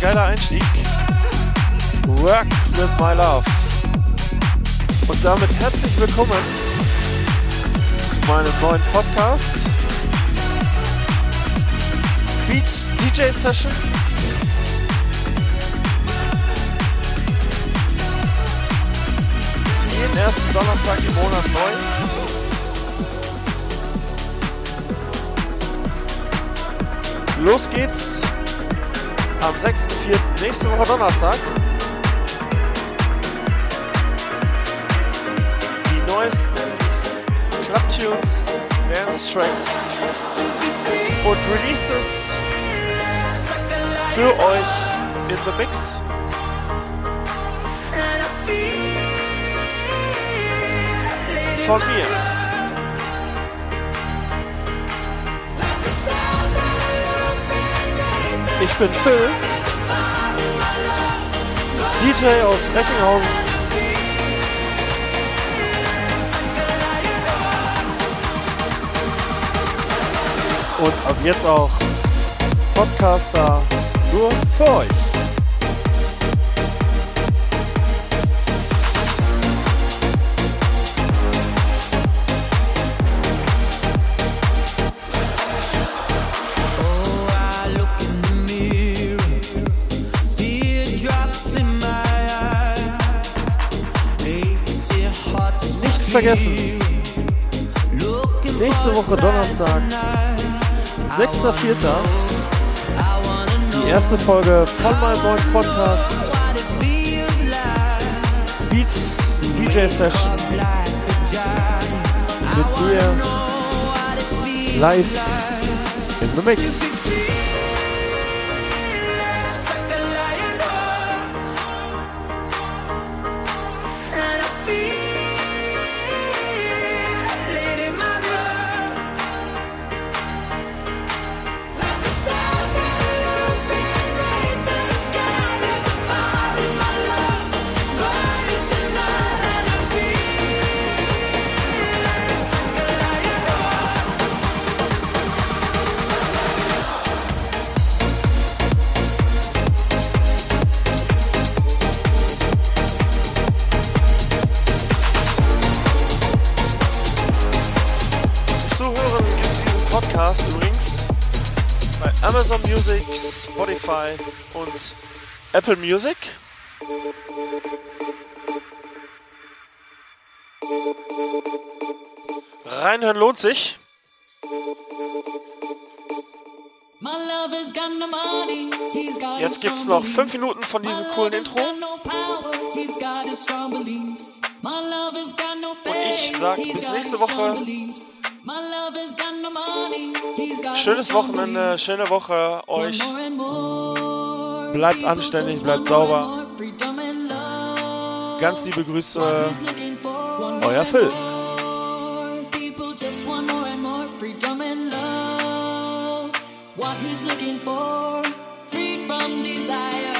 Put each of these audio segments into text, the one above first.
geiler Einstieg. Work with my love. Und damit herzlich willkommen zu meinem neuen Podcast. Beats DJ Session. Jeden ersten Donnerstag im Monat neu. Los geht's am 6.4. nächste Woche Donnerstag. Die neuesten Clubtunes, Dance Tracks und Releases für euch in the Mix. Von mir. Bin Phil, DJ aus Recklinghausen. Und ab jetzt auch Podcaster nur für euch. Vergessen. Nächste Woche Donnerstag, 6.4. Die erste Folge von meinem neuen Podcast Beats DJ Session mit dir live in the Mix. Spotify und Apple Music. Reinhören lohnt sich. Jetzt gibt es noch 5 Minuten von diesem coolen Intro. Und ich sage bis nächste Woche. Schönes Wochenende, schöne Woche euch. Bleibt anständig, bleibt sauber. Ganz liebe Grüße, euer Phil. What he's looking for, free from desire.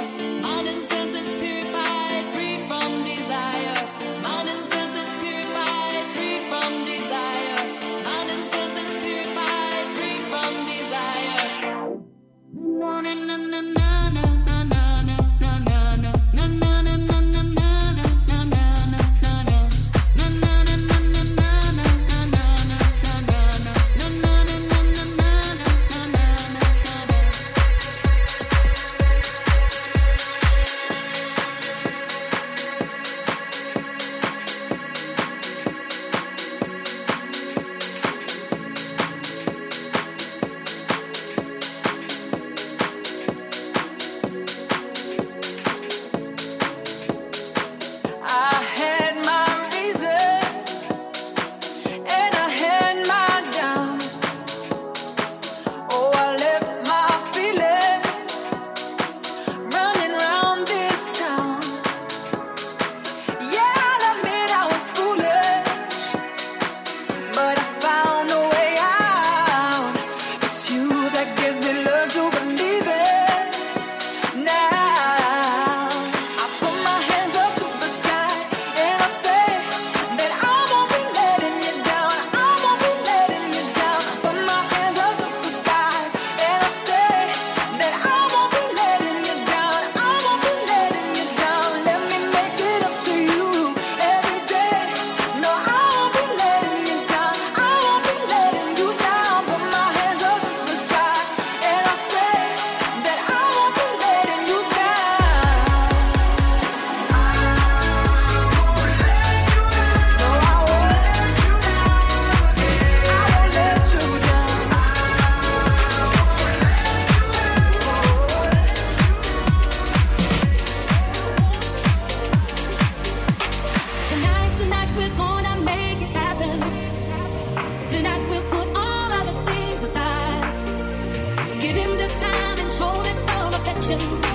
attention.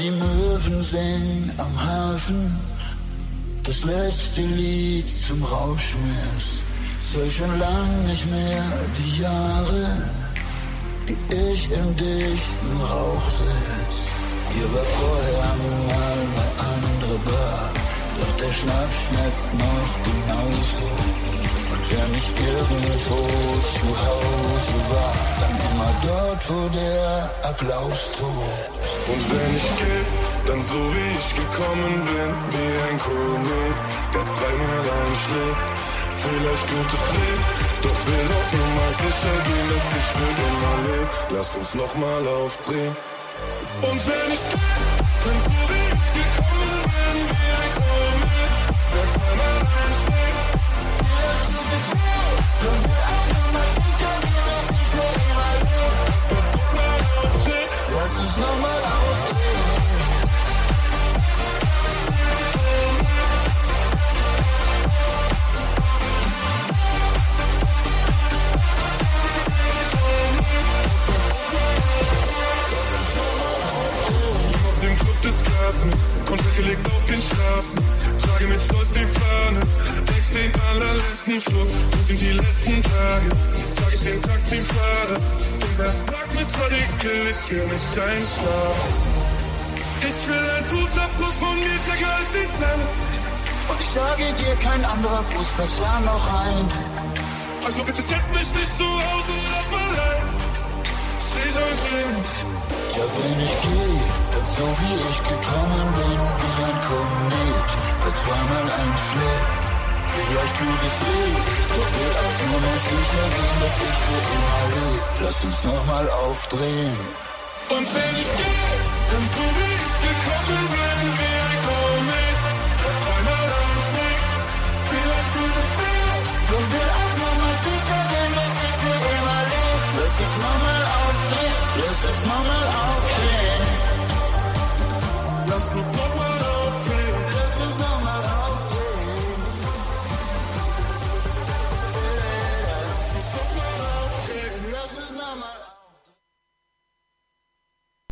Die Möwen singen am Hafen, das letzte Lied zum Rauschmiss. Zähl schon lang nicht mehr die Jahre, die ich im dichten Rauch sitz. Hier war vorher mal eine andere Bar, doch der Schnaps schmeckt noch genauso. Wer nicht irgendwo zu Hause war, dann immer dort, wo der Applaus tobt. Und wenn ich geh, dann so wie ich gekommen bin, wie ein Komet, der zweimal einschlägt. Vielleicht tut es weh, doch will auf Nummer sicher gehen, dass ich für immer lebe. Lass uns nochmal aufdrehen. Und wenn ich geh, dann so wie ich gekommen bin, allerletzten Schluck, wo sind die letzten Tage, frag ich den Taxifahrer, und wer fragt mich zwar dicke, ich will nicht einschlafen. Ich will ein Fußabdruck von mir stärker als die Zähne, Und ich sage dir, kein anderer Fuß passt da noch rein. also bitte setz mich nicht zu Hause ab allein. Sie soll sehen, Ja, wenn ich geh, dann so wie ich gekommen bin, wie ein Komet, der zweimal einschlägt. Vielleicht tut es weh, doch will auf nur noch sicher gehen, dass ich für immer lebe. Lass uns nochmal aufdrehen. Und wenn ich gehe, dann so wie ich gekommen bin, wie ein Komet. Verfeinert uns nicht, vielleicht tut es weh, doch will auf nur noch sicher gehen, dass ich für immer lebe. Lass uns nochmal aufdrehen, lass uns nochmal aufdrehen. Lass uns nochmal